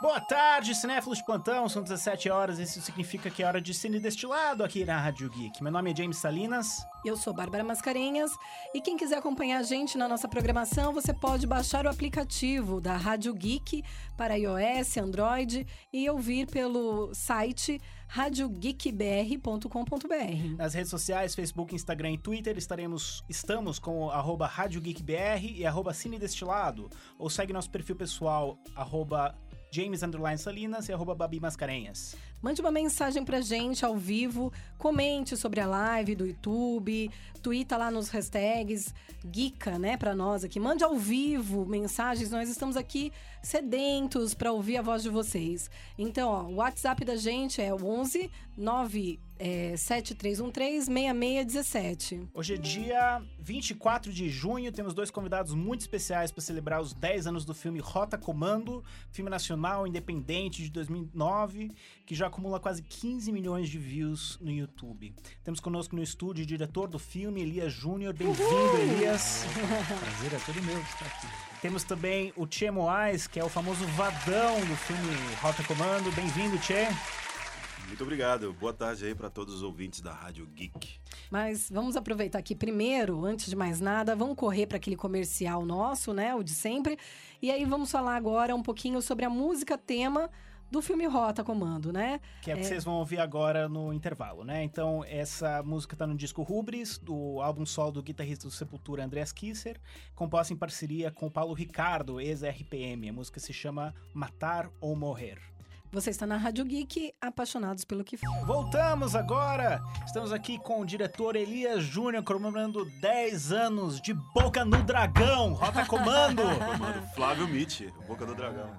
Boa tarde, cinéfilos de plantão. São 17 horas. Isso significa que é hora de cine destilado aqui na Rádio Geek. Meu nome é James Salinas. Eu sou Bárbara Mascarenhas. E quem quiser acompanhar a gente na nossa programação, você pode baixar o aplicativo da Rádio Geek para iOS, Android e ouvir pelo site radiogeekbr.com.br. Nas redes sociais, Facebook, Instagram e Twitter, estaremos, estamos com o arroba Rádio Geek BR e arroba Cine Destilado. Ou segue nosso perfil pessoal, arroba James Underline Salinas e arroba Babi Mascarenhas. Mande uma mensagem pra gente ao vivo, comente sobre a live do YouTube, twitta lá nos hashtags Geeka, né, pra nós aqui. Mande ao vivo mensagens, nós estamos aqui sedentos para ouvir a voz de vocês. Então, ó, o WhatsApp da gente é o 11 9 é, 7313-6617. Hoje é dia 24 de junho, temos dois convidados muito especiais para celebrar os 10 anos do filme Rota Comando, filme nacional independente de 2009, que já acumula quase 15 milhões de views no YouTube. Temos conosco no estúdio o diretor do filme, Elias Júnior. Bem-vindo, Elias. Prazer é todo meu estar aqui. Temos também o Tchê Moais, que é o famoso vadão do filme Rota Comando. Bem-vindo, Tchê. Muito obrigado. Boa tarde aí para todos os ouvintes da Rádio Geek. Mas vamos aproveitar aqui primeiro, antes de mais nada, vamos correr para aquele comercial nosso, né, o de sempre. E aí vamos falar agora um pouquinho sobre a música tema do filme Rota Comando, né? Que é o que vocês vão ouvir agora no intervalo, né? Então, essa música tá no disco Rubris, do álbum solo do guitarrista do Sepultura, Andreas Kisser, composta em parceria com o Paulo Ricardo, ex-RPM. A música se chama Matar ou Morrer. Você está na Rádio Geek, apaixonados pelo que faz. Voltamos agora! Estamos aqui com o diretor Elias Júnior, comemorando 10 anos de Boca no Dragão, Rota Comando! Comando Flávio Mitch, Boca do Dragão.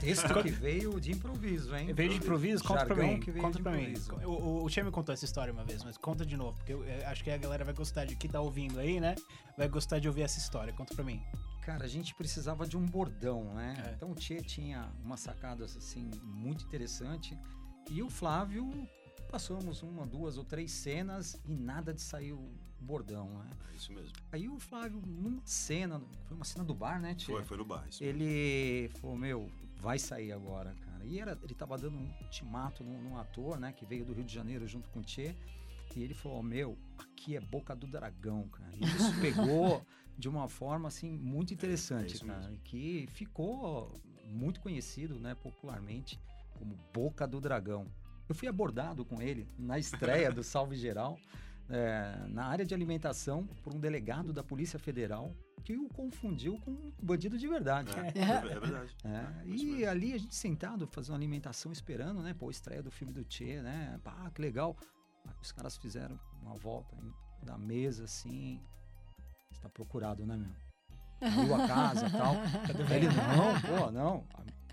Texto que veio de improviso, hein? Veio de improviso? Conta pra Jargão mim. que veio Conta de pra mim. improviso. O, o, o Che me contou essa história uma vez, mas conta de novo, porque eu, eu acho que a galera vai gostar de quem tá ouvindo aí, né? Vai gostar de ouvir essa história. Conta pra mim. Cara, a gente precisava de um bordão, né? É. Então o Tchê tinha umas sacadas assim muito interessante e o Flávio passamos uma, duas ou três cenas e nada de sair o bordão, né? É isso mesmo. Aí o Flávio numa cena, foi uma cena do bar, né, Tchê? Foi, foi no bar. Isso mesmo. Ele falou, meu, vai sair agora, cara. E era, ele tava dando um ultimato num, num ator, né, que veio do Rio de Janeiro junto com o Tchê. E ele falou, meu, aqui é Boca do Dragão, cara. E isso pegou de uma forma, assim, muito interessante, isso cara. Que ficou muito conhecido, né, popularmente, como Boca do Dragão. Eu fui abordado com ele na estreia do Salve Geral, é, na área de alimentação, por um delegado da Polícia Federal que o confundiu com um bandido de verdade. É, é, é verdade. É, Isso e ali a gente sentado, fazendo uma alimentação, esperando, né? Pô, a estreia do filme do Tchê, né? Pá, que legal. Aí os caras fizeram uma volta da mesa, assim. Está procurado, né, meu? Abriu a casa e tal. Ele, não, pô, não.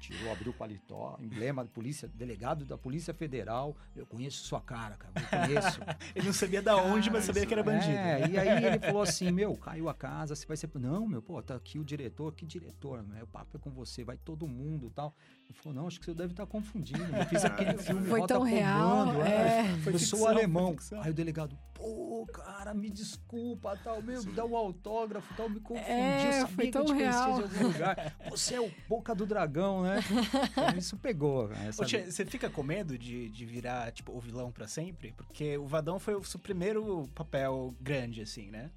Tirou, abriu o paletó, emblema da polícia, delegado da Polícia Federal. Eu conheço sua cara, cara. Eu conheço. Ele não sabia da onde, mas sabia que era bandido. É, e aí ele falou assim, meu, caiu a casa, você vai ser... Não, meu, pô, tá aqui o diretor, que diretor, meu, o papo é com você, vai todo mundo e tal. Ele falou, não, acho que você deve estar confundindo, eu fiz aquele filme Foi Rota tão real, Comando, é. Foi eu sou alemão. Aí o delegado, pô, cara, me desculpa, tal, meu, dá um autógrafo, tal, me confundi, É, eu sabia foi que tão eu te conhecia real. de algum lugar. Você é o Boca do Dragão, né? Então, isso pegou, você fica com medo de, de virar, tipo, o vilão pra sempre? Porque o Vadão foi o seu primeiro papel grande, assim, né?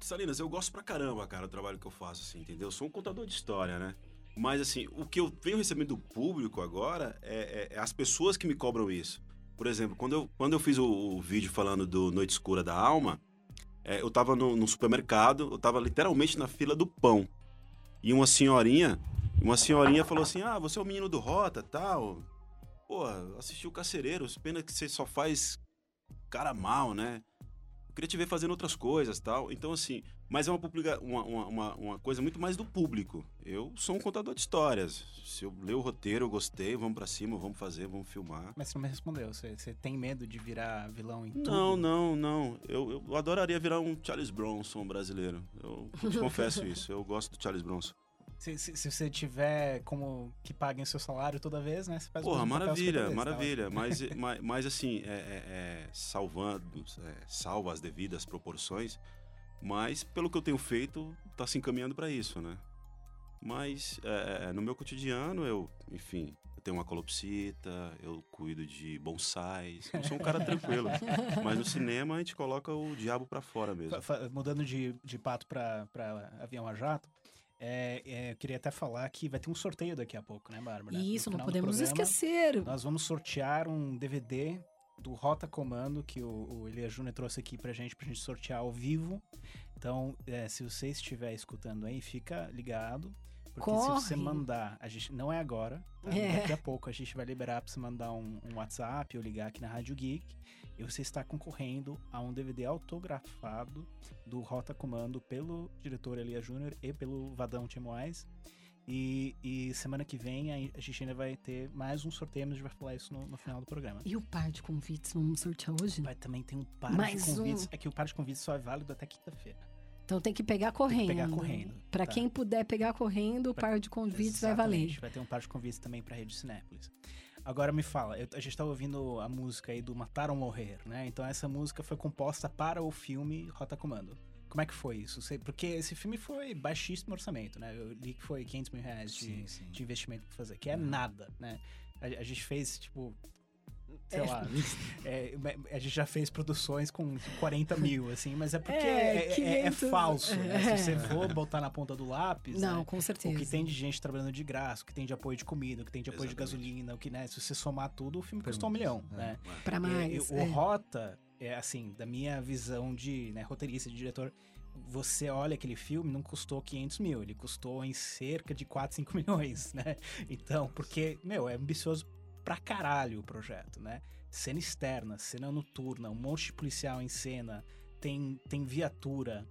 Salinas, eu gosto pra caramba, cara, do trabalho que eu faço, assim, entendeu? Eu sou um contador de história, né? Mas, assim, o que eu venho recebendo do público agora é, é- é as pessoas que me cobram isso. Por exemplo, quando eu, quando eu fiz o, o vídeo falando do Noite Escura da Alma, é, eu tava no, no supermercado, eu tava literalmente na fila do pão. E uma senhorinha, uma senhorinha falou assim, ah, você é o menino do Rota, tal. Pô, assisti o Carcereiro, pena que você só faz cara mal, né? Eu queria te ver fazendo outras coisas tal. Então, assim, mas é uma, publica- uma, uma, uma, coisa muito mais do público. Eu sou um contador de histórias. Se eu ler o roteiro, eu gostei, vamos pra cima, vamos fazer, vamos filmar. Mas você não me respondeu. Você, você tem medo de virar vilão em tudo? Não, não, não. Eu, eu adoraria virar um Charles Bronson brasileiro. Eu te confesso isso. Eu gosto do Charles Bronson. Se, se, se você tiver como que paguem o seu salário toda vez, né? Você faz Porra, maravilha, 50 vezes, tá maravilha. Mas, mas, mas, assim, é, é- é, salvando, é, salva as devidas proporções. Mas, pelo que eu tenho feito, tá se encaminhando pra isso, né? Mas é, no meu cotidiano, eu, enfim, eu tenho uma colopsita, eu cuido de bonsais. Eu sou um cara tranquilo. Mas no cinema a gente coloca o diabo pra fora mesmo. Mudando de, de pato pra avião a jato, é, é, eu queria até falar que vai ter um sorteio daqui a pouco, né, Bárbara? Isso, não podemos programa, esquecer. Nós vamos sortear um DVD do Rota Comando que o, o Elias Júnior trouxe aqui pra gente, pra gente sortear ao vivo. Então, é, se você estiver escutando aí, fica ligado. Porque se você Corre. mandar, a gente não é agora, tá? É. daqui a pouco a gente vai liberar pra você mandar um, um WhatsApp ou ligar aqui na Rádio Geek. E você está concorrendo a um DVD autografado do Rota Comando pelo diretor Elias Júnior e pelo Vadão Timoais. E, e semana que vem a a gente ainda vai ter mais um sorteio, mas a gente vai falar isso no, no final do programa. E o par de convites, vamos sortear hoje? Vai também tem um par Mais de convites. um. É que o par de convites só é válido até quinta-feira. Então tem que pegar correndo. pegar correndo, Pra tá. quem puder pegar correndo, o Pra- par de convites vai valer. Vai ter um par de convites também pra Rede Cinépolis. Agora me fala, eu- a gente tá ouvindo a música aí do Matar ou Morrer, né? Então essa música foi composta para o filme Rota Comando. Como é que foi isso? Porque esse filme foi baixíssimo orçamento, né? Eu li que foi 500 mil reais de, Sim, sim. de investimento pra fazer, que é Uhum. nada, né? A, a gente fez, tipo, sei É. lá, é, a gente já fez produções com 40 mil, assim, mas é porque É, é, é- é 500, falso, né? Se você é. for botar na ponta do lápis, Não, né? com O certeza. que tem de gente trabalhando de graça, o que tem de apoio de comida, o que tem de apoio de Exatamente. gasolina, o que, né? Se você somar tudo, o filme Perguntas, custou um milhão, é. né? Pra E- mais. e o é. Rota, é assim, da minha visão de né, roteirista, de diretor, você olha aquele filme, não custou 500 mil, ele custou em cerca de 4, 5 milhões, né? Então, porque, meu, é ambicioso pra caralho o projeto, né? Cena externa, cena noturna, um monte de policial em cena, tem, tem viatura,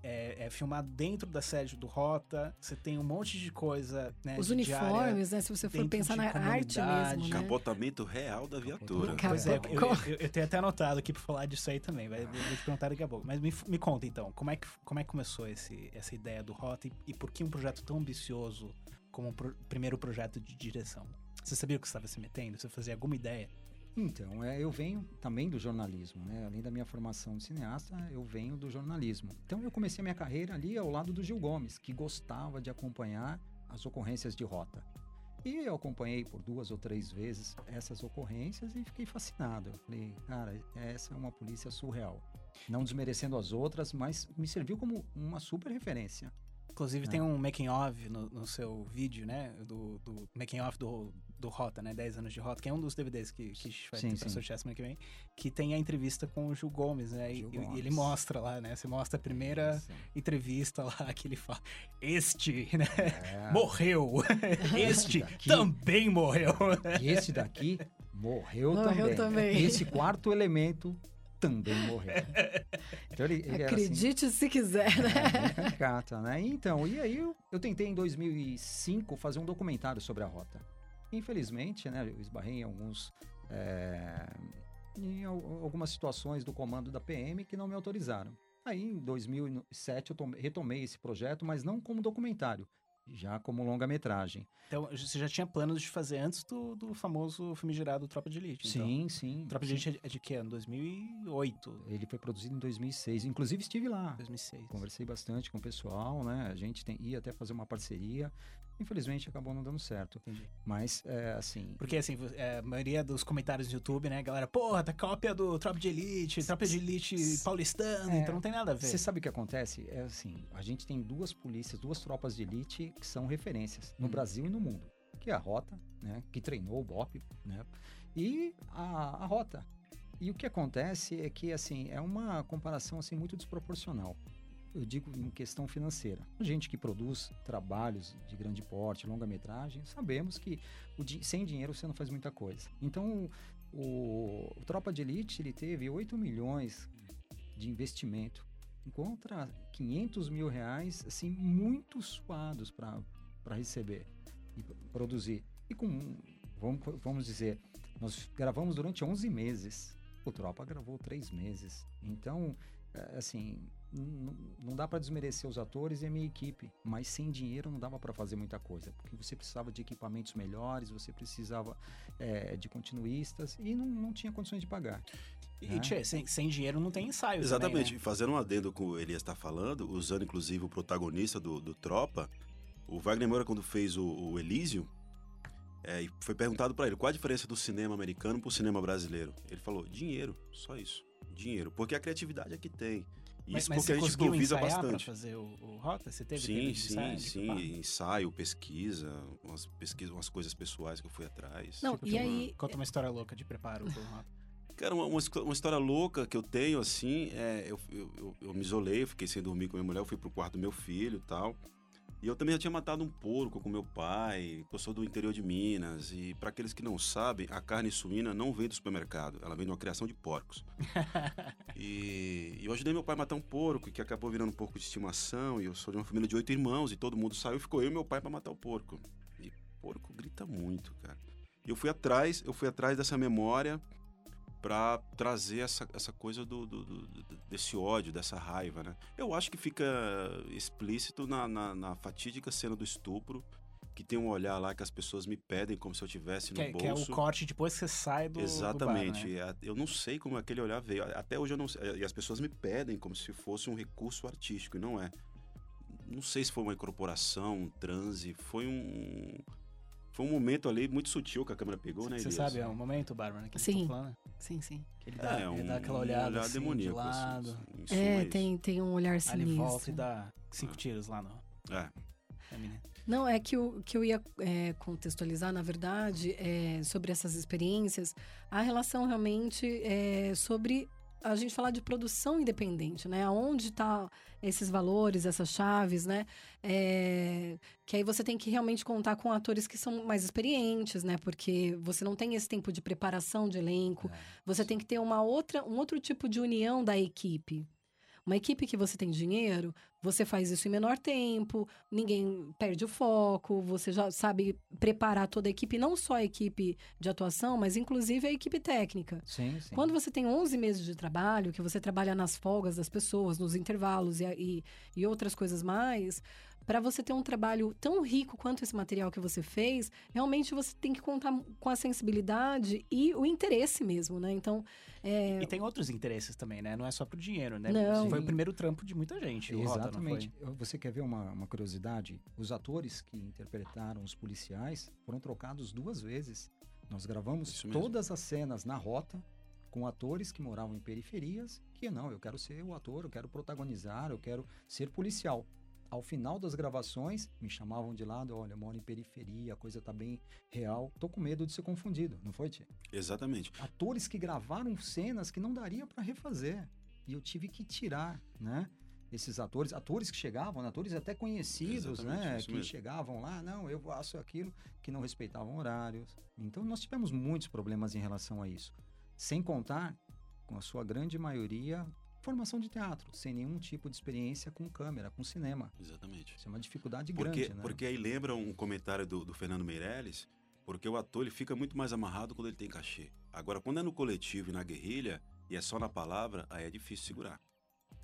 é, é filmado dentro da sede do Rota, você tem um monte de coisa, né? Os uniformes, né? Se você for pensar na arte mesmo, né? Capotamento real da viatura. Pois é, eu, eu- eu tenho até anotado aqui pra falar disso aí também, vai, vou te perguntar daqui a pouco. Mas me, me conta então, como é que, como é que começou esse, essa ideia do Rota e, e por que um projeto tão ambicioso como o pro- primeiro projeto de direção? Você sabia o que estava se metendo? Você fazia alguma ideia? Então, é, eu venho também do jornalismo, né? Além da minha formação de cineasta, eu venho do jornalismo. Então, eu comecei a minha carreira ali ao lado do Gil Gomes, que gostava de acompanhar as ocorrências de rota. E eu acompanhei por duas ou três vezes essas ocorrências e fiquei fascinado. Eu falei, cara, essa é uma polícia surreal. Não desmerecendo as outras, mas me serviu como uma super referência. Inclusive É. tem um making of no, no seu vídeo, né? Do, do making of do, do Rota, né? 10 anos de Rota, que é um dos DVDs que, que a gente vai Sim, ter pra sim. sortear semana que vem. Que tem a entrevista com o Gil Gomes, né? E, Gil e ele Gomes. mostra lá, né? Você mostra a primeira Isso. entrevista lá que ele fala: Este, né? É. Morreu! este daqui- também morreu! E esse daqui morreu, Morreu também. também. Esse quarto elemento também morreu. Então ele, ele era assim, Acredite se quiser, né? é, caricata, né? Então, e aí eu, eu tentei em 2005 fazer um documentário sobre a rota. Infelizmente, né, eu esbarrei em alguns é, em al- algumas situações do comando da PM que não me autorizaram. Aí, em 2007, eu tome- retomei esse projeto, mas não como documentário, já como longa-metragem. Então, você já tinha planos de fazer antes do, do famoso filme gerado Tropa de Elite. então. Sim, sim. Tropa de sim. Elite é de que ano? 2008, Ele foi produzido em 2006. Inclusive, estive lá. 2006. Conversei bastante com o pessoal, né? A gente tem, ia até fazer uma parceria. Infelizmente, acabou não dando certo. Entendi. Mas, é, assim... Porque, assim, é, a maioria dos comentários no YouTube, né, galera, porra, tá cópia do Tropa de Elite, Tropa de Elite paulistano, É, então não tem nada a ver. Você sabe o que acontece? É assim, a gente tem duas polícias, duas tropas de elite que são referências no Hum. Brasil e no mundo. Que é a Rota, né? Que treinou o BOP, né? E a, a Rota. E o que acontece é que, assim, é uma comparação, assim, muito desproporcional. Eu digo em questão financeira. A gente que produz trabalhos de grande porte, longa-metragem, sabemos que di- sem dinheiro você não faz muita coisa. Então, o, o Tropa de Elite, ele teve 8 milhões de investimento contra 500 mil reais, assim, muito suados para receber e produzir. E com, vamos, vamos dizer, nós gravamos durante 11 meses. O Tropa gravou três meses. Então, é, assim, não dá para desmerecer os atores e a minha equipe, mas sem dinheiro não dava para fazer muita coisa, porque você precisava de equipamentos melhores, você precisava é, de continuistas e não, não tinha condições de pagar. E, né? tchê, sem, sem dinheiro não tem ensaio Exatamente. também, E Fazendo um adendo com o Elias está falando, usando inclusive o protagonista do, do Tropa, O Wagner Moura, quando fez o, o Elysium, é, e foi perguntado para ele qual a diferença do cinema americano pro cinema brasileiro. Ele falou: dinheiro, só isso. Dinheiro. Porque a criatividade é que tem. Mas, Isso mas porque a gente improvisa bastante. fazer o, o Rota? Você teve Sim, sim, ensaio, sim. preparar? Ensaio, pesquisa, umas pesquisas, umas coisas pessoais que eu fui atrás. Não, Tipo, e tipo, aí- Conta uma história louca de preparo pro Rota. Cara, uma, uma histó- uma história louca que eu tenho, assim, é, eu, eu, eu, eu me isolei, fiquei sem dormir com minha mulher, eu fui pro quarto do meu filho e tal. E eu também já tinha matado um porco com meu pai, eu sou do interior de Minas. E para aqueles que não sabem, a carne suína não vem do supermercado, ela vem de uma criação de porcos. e, eu ajudei meu pai a matar um porco, que acabou virando um porco de estimação. E eu sou de uma família de oito irmãos, e todo mundo saiu, ficou eu e meu pai para matar o porco. E porco grita muito, cara. E eu fui atrás, eu fui atrás dessa memória para trazer essa, essa coisa do, do- do- desse ódio, dessa raiva, né? Eu acho que fica explícito na, na, na fatídica cena do estupro, que tem um olhar lá que as pessoas me pedem como se eu tivesse no Que, é- bolso. que é o corte depois que você sai do. Exatamente. Do bar, né? Eu não sei como aquele olhar veio. Até hoje eu não sei. E as pessoas me pedem como se fosse um recurso artístico, e não é. Não sei se foi uma incorporação, um transe, foi um. Foi um momento ali muito sutil que a câmera pegou, né, Você sabe, é um momento, Bárbara, que Sim. eu tô falando. Sim, sim. Que ele dá, É, ele um, dá aquela um olhada olhar assim, de demoníaco, lado. assim, em suma, É, tem, tem um olhar Aí ele volta e sinistro. dá cinco tiros lá no. É. menina. Não, é que o que eu ia é, contextualizar, na verdade, é, sobre essas experiências, a relação realmente é sobre a gente falar de produção independente, né? Onde tá esses valores, essas chaves, né? É, que aí você tem que realmente contar com atores que são mais experientes, né? Porque você não tem esse tempo de preparação de elenco. Você tem que ter uma outra, um outro tipo de união da equipe. Uma equipe que você tem dinheiro, você faz isso em menor tempo, ninguém perde o foco, você já sabe preparar toda a equipe, não só a equipe de atuação, mas inclusive a equipe técnica. Sim, sim. Quando você tem 11 meses de trabalho, que você trabalha nas folgas das pessoas, nos intervalos e, e, e outras coisas mais, para você ter um trabalho tão rico quanto esse material que você fez, realmente você tem que contar com a sensibilidade e o interesse mesmo, né? Então, é, E tem outros interesses também, né? Não é só pro dinheiro, né? Não. Foi o primeiro trampo de muita gente. o Rota, não foi? Exatamente. Eu- Você quer ver uma, uma curiosidade? Os atores que interpretaram os policiais foram trocados duas vezes. Nós gravamos todas as cenas na rota com atores que moravam em periferias que não, eu quero ser o ator, eu quero protagonizar, eu quero ser policial. Ao final das gravações, me chamavam de lado, olha, eu moro em periferia, a coisa tá bem real. Tô com medo de ser confundido, não foi, Tia? Exatamente. atores que gravaram cenas que não daria para refazer. E eu tive que tirar, né? Esses atores, atores que chegavam, né, atores até conhecidos, Exatamente, né? Que mesmo. chegavam lá, não, eu faço aquilo, que não respeitavam horários. Então nós tivemos muitos problemas em relação a isso. Sem contar, com a sua grande maioria, formação de teatro, sem nenhum tipo de experiência com câmera, com cinema. Exatamente. Isso é uma dificuldade Porque, grande, né? porque aí lembra um comentário do, do Fernando Meirelles, porque o ator ele fica muito mais amarrado quando ele tem cachê. Agora, quando é no coletivo e na guerrilha, e é só na palavra, aí é difícil segurar.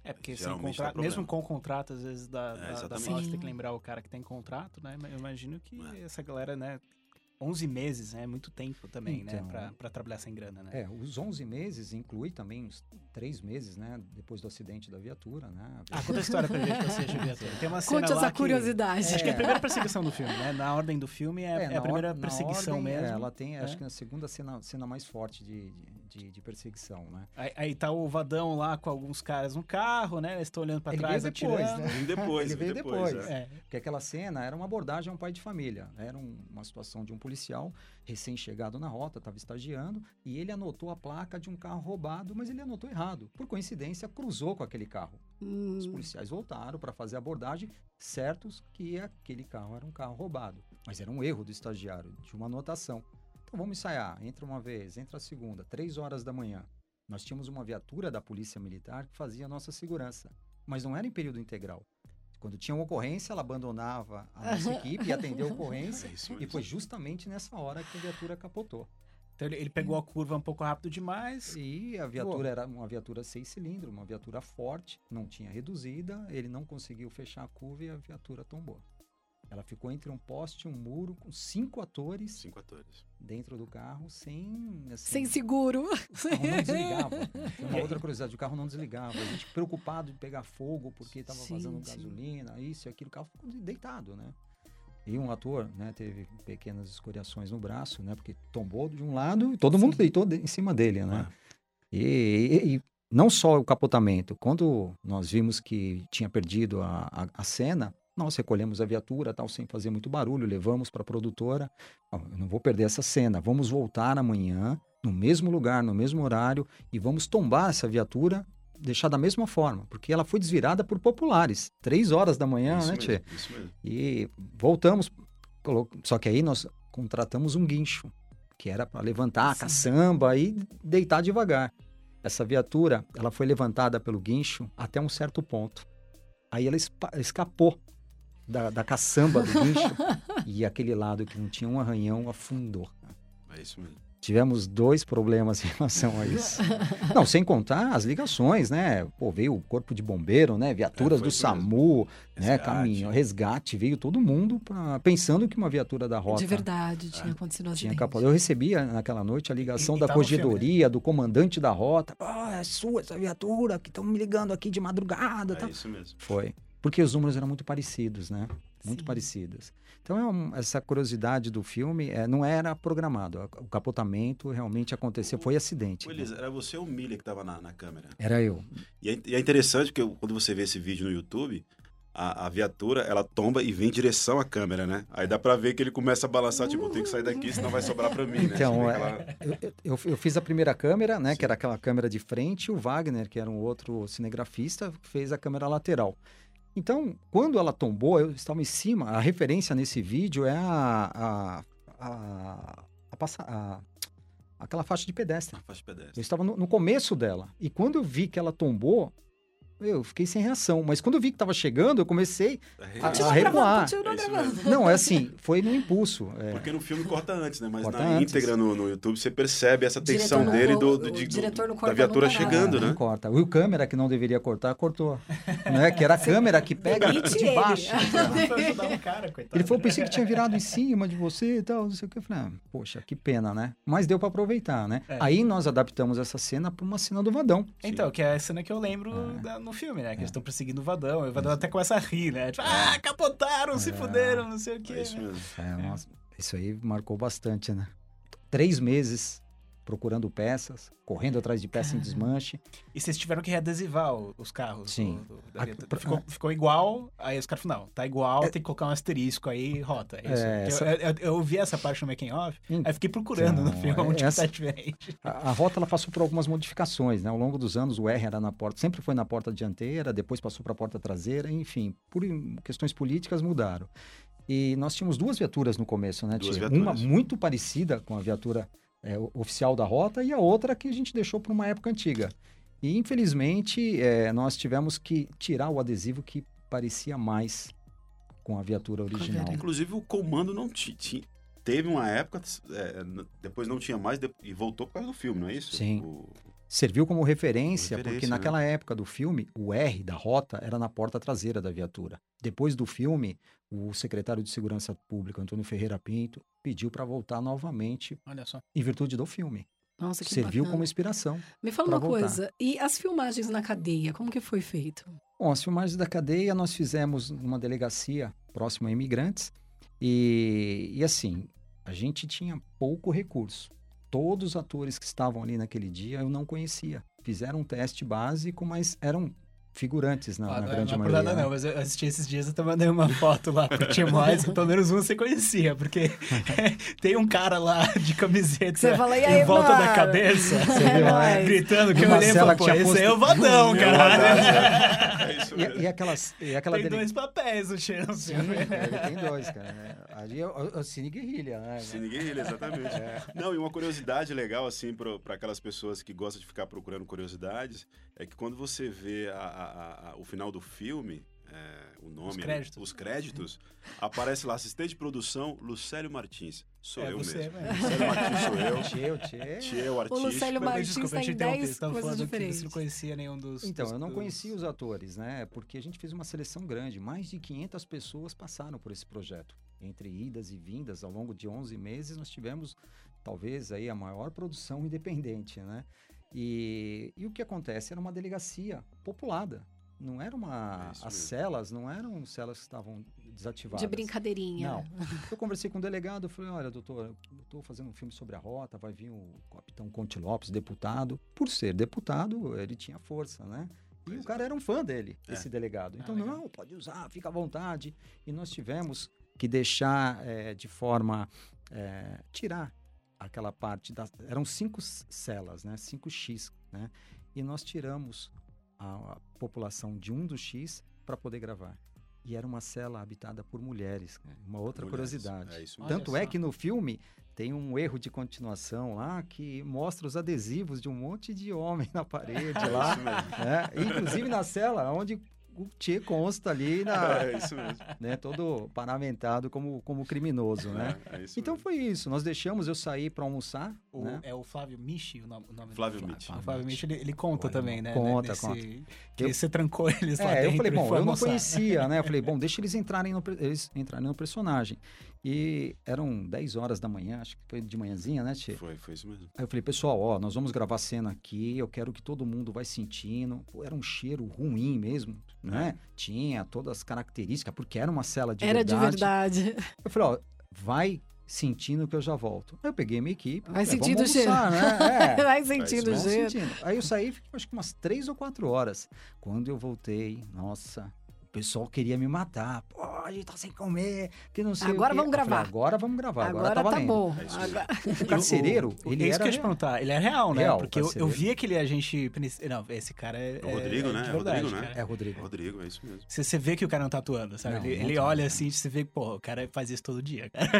É, porque sem contrato, mesmo com contrato, às vezes, da, É, da, da sorte, tem que lembrar o cara que tem contrato, né? Eu imagino que É. essa galera, né? 11 meses, né? É muito tempo também, né? Então. Pra, pra trabalhar sem grana, né? É, os 11 meses inclui também os três meses, né? Depois do acidente da viatura, né? Ah, conta a história pra gente que você já viu. Tem uma cena conte lá essa que- curiosidade. Acho que é a É. primeira perseguição do filme, né? Na ordem do filme é, é na a primeira or- na perseguição ordem, é, mesmo. ela tem, acho é. que a segunda cena, cena mais forte de, de, de perseguição, né? Aí, aí tá o Vadão lá com alguns caras no carro, né? Eles estão olhando pra Ele trás, veio depois, atirando. né? Depois, Ele veio e depois. é. É. Porque aquela cena era uma abordagem a um pai de família. Era um- uma situação de um policial recém-chegado na rota, estava estagiando, e ele anotou a placa de um carro roubado, mas ele anotou errado. Por coincidência, cruzou com aquele carro. Os Hum, policiais voltaram para fazer a abordagem, certos que aquele carro era um carro roubado. Mas era um erro do estagiário, de uma anotação. Então vamos ensaiar. Entra uma vez, entra a segunda, três horas da manhã. Nós tínhamos uma viatura da Polícia Militar que fazia a nossa segurança. Mas não era em período integral. Quando tinha uma ocorrência, ela abandonava a nossa equipe e atendeu a ocorrência. É isso E foi justamente nessa hora que a viatura capotou. Então ele, ele pegou a curva um pouco rápido demais. E a viatura era uma viatura seis cilindros, uma viatura forte, não tinha reduzida, ele não conseguiu fechar a curva e a viatura tombou. Ela ficou entre um poste e um muro com cinco atores Cinco atores. dentro do carro sem assim, sem seguro. o carro não desligava. Uma outra curiosidade, o carro não desligava. A gente preocupado de pegar fogo porque estava vazando sim. gasolina, isso e aquilo, o carro ficou deitado, né? E um ator, né, teve pequenas escoriações no braço, né, porque tombou de um lado e todo mundo deitou de- em cima dele, né? E, e- e não só o capotamento, quando nós vimos que tinha perdido a, a, a cena, nós recolhemos a viatura, tal, sem fazer muito barulho, levamos para a produtora. "Ó, eu não vou perder essa cena, vamos voltar amanhã, no mesmo lugar, no mesmo horário, e vamos tombar essa viatura, deixar da mesma forma, porque ela foi desvirada por populares, três horas da manhã, isso né, mesmo, Tchê? isso mesmo. E voltamos, só que aí nós contratamos um guincho, que era para levantar a caçamba e deitar devagar. Essa viatura, ela foi levantada pelo guincho até um certo ponto. Aí ela escapou da, da caçamba do guincho e aquele lado que não tinha um arranhão afundou. É isso mesmo. Tivemos dois problemas em relação a isso. Não, sem contar as ligações, né? Pô, veio o corpo de bombeiro, né? Viaturas É, do isso mesmo. SAMU, né? Resgate. Caminhão, resgate, veio todo mundo pra- pensando que uma viatura da rota De verdade, tinha acontecido um tinha. Eu recebia naquela noite a ligação E- e da tá filme, corregedoria, do comandante da rota. Ah, é sua essa viatura que estão me ligando aqui de madrugada. É tal. isso mesmo. Foi. Porque os números eram muito parecidos, né? Muito Sim. parecidos. Então, é um- essa curiosidade do filme é, não era programado. O capotamento realmente aconteceu. Foi acidente. Elisa, era você ou o Miller que tava na, na câmera? Era eu. E é, e é interessante porque quando você vê esse vídeo no YouTube, a, a viatura, ela tomba e vem em direção à câmera, né? Aí dá pra ver que ele começa a balançar, tipo, eu tenho que sair daqui, senão vai sobrar pra mim, né? Então, é- aquela- Eu, eu- eu, fiz a primeira câmera, né? Que era aquela câmera de frente, e o Wagner, que era um outro cinegrafista, fez a câmera lateral. Então, quando ela tombou, eu estava em cima. A referência nesse vídeo é a. a, a, a passa- a- aquela faixa de pedestre. Faixa de pedestre. Eu estava no, no começo dela. E quando eu vi que ela tombou, eu fiquei sem reação. Mas quando eu vi que estava chegando, eu comecei. É, a- a recuar. É. Não, é assim, foi no impulso. é. Porque no filme corta antes, né? Mas Corta na antes. íntegra no, no YouTube você percebe essa tensão não- dele do, do, do- diretor não da corta viatura chegando, não né? corta. E o câmera que não deveria cortar, cortou. né? Que era a câmera que pega de ele. baixo. Ele falou, pensei que tinha virado em cima de você e tal, não sei o que. Eu falei, ah, poxa, que pena, né? Mas deu pra aproveitar, né? É. Aí nós adaptamos essa cena pra uma cena do Vadão. Então, que é a cena que eu lembro É. da- no filme, né? Que eles estão perseguindo o Vadão. E o Vadão até começa a rir, né? Tipo, ah, capotaram, se fuderam, não sei o quê. É isso mesmo. É, nossa, isso aí marcou bastante, né? Três meses procurando peças, correndo atrás de peça em desmanche. E vocês tiveram que readesivar os carros. Sim. do- do- da A- viatura. pra- ficou, ficou igual, aí os caras falaram, não, tá igual, tem que colocar um asterisco aí, rota. É isso. É, essa- eu, eu, eu ouvi essa parte no making off, Então, aí fiquei procurando no filme onde essa- que tá diferente. A, a rota ela passou por algumas modificações, né? Ao longo dos anos o R era na porta, sempre foi na porta dianteira, depois passou para a porta traseira, enfim, por questões políticas mudaram. E nós tínhamos duas viaturas no começo, né? Duas. Uma muito parecida com a viatura é, oficial da rota e a outra que a gente deixou para uma época antiga. E infelizmente é, nós tivemos que tirar o adesivo que parecia mais com a viatura original. Inclusive o comando não ti- ti- Teve uma época, é, depois não tinha mais e voltou por causa do filme, não é isso? Sim. O- Serviu como referência, Referência, porque né? naquela época do filme, o R da rota era na porta traseira da viatura. Depois do filme, o secretário de Segurança Pública, Antônio Ferreira Pinto, pediu para voltar novamente Olha só. em virtude do filme. Nossa, que Serviu bacana. como inspiração. Me fala uma voltar. coisa, e as filmagens na cadeia, como que foi feito? Bom, as filmagens da cadeia nós fizemos numa delegacia próxima a imigrantes e, e assim, a gente tinha pouco recurso. Todos os atores que estavam ali naquele dia eu não conhecia. Fizeram um teste básico, mas eram figurantes na, Ah, na não, grande não é maioria. nada né? não, mas eu assisti esses dias e eu mandei uma foto lá pro Timóteo, pelo menos um você conhecia, porque tem um cara lá de camiseta Você fala, "E aí, em volta da mano?" cabeça, Você viu, né? gritando que E eu uma olhei e falei, que pô, tinha esse aí é o Vadão, cara. É isso E, mesmo. e aquelas, e aquela Tem dele- dois papéis o Chino no Sim, ele tem dois, cara. né? Ali é o, é o Cine Guerrilha, né? Cine Guerrilha, exatamente. É. Não, e uma curiosidade legal, assim, para aquelas pessoas que gostam de ficar procurando curiosidades, é que quando você vê a- a- a- o final do filme, é, o nome, Os ali, créditos. os créditos, aparece lá, assistente de produção, Lucélio Martins. Sou É eu você mesmo. mesmo. Lucélio Martins sou eu. Tchê, o Tchê. Tchê, o O artista. Lucélio Martins desculpa, eu tem te interrompi, 10 você tava coisas diferentes. você não conhecia nenhum dos... Então, dos- eu não dos- conhecia os atores, né? Porque a gente fez uma seleção grande. Mais de 500 pessoas passaram por esse projeto. Entre idas e vindas, ao longo de 11 meses, nós tivemos, talvez, aí a maior produção independente, né? E, e o que acontece? Era uma delegacia populada. Não era uma... É as celas não eram celas que estavam desativadas. De brincadeirinha. Não. Eu conversei com o delegado, eu falei, olha, doutor, eu estou fazendo um filme sobre a rota, vai vir o capitão Conte Lopes, deputado. Por ser deputado, ele tinha força, né? E Pois o é. cara era um fã dele, É. esse delegado. Então, legal. não, pode usar, fica à vontade. E nós tivemos que deixar eh, de forma. eh, tirar aquela parte das. Eram cinco celas, né? Cinco X, né? E nós tiramos a, a população de um dos X para poder gravar. E era uma cela habitada por mulheres. né? Uma outra Mulheres. curiosidade. É isso mesmo. Tanto é que no filme tem um erro de continuação lá que mostra os adesivos de um monte de homem na parede lá. Isso mesmo. né? Inclusive na cela onde o Tchê consta ali, na, É isso mesmo. né, todo paramentado como, como criminoso, né? É, é isso Então mesmo. foi isso. Nós deixamos eu sair para almoçar, O- né? É o Flávio Michi, o nome, o nome Flávio dele? Michi. O Flávio Michi, ele, ele conta Olha, também, né? conta, nesse- conta. Que Eu- você trancou eles lá É, dentro eu falei, bom, eu não conhecia, né? Eu falei, bom, deixa eles entrarem no, eles entrarem no personagem. E eram 10 horas da manhã, acho que foi de manhãzinha, né, Tchê? Foi, foi isso mesmo. Aí eu falei, pessoal, ó, nós vamos gravar cena aqui, eu quero que todo mundo vai sentindo. Pô, era um cheiro ruim mesmo, né? Tinha todas as características, porque era uma cela de Era de verdade. verdade. Eu falei, ó, vai sentindo que eu já volto. Aí eu peguei minha equipe. Vai sentindo o almoçar, né? É. Vai sentindo o cheiro. sentindo. Aí eu saí, fiquei acho que umas três ou quatro horas. Quando eu voltei, nossa, pessoal queria me matar. Pô, a gente tá sem comer, que não sei o Agora quê. vamos Eu falei, gravar. agora vamos gravar, agora, Agora tá tá valendo. bom. É O carcereiro, O- ele é isso era que eu ia te real. perguntar. Ele é real, né? Real, Porque eu, eu parceiro. vi aquele agente. penic- Não, esse cara é. É o Rodrigo, é né? É o verdade, Rodrigo, né? É, Rodrigo. Rodrigo, é isso mesmo. Você, você vê que o cara não tá atuando, sabe? Não, ele não ele tá, olha não. assim, você vê que, pô, o cara faz isso todo dia, cara.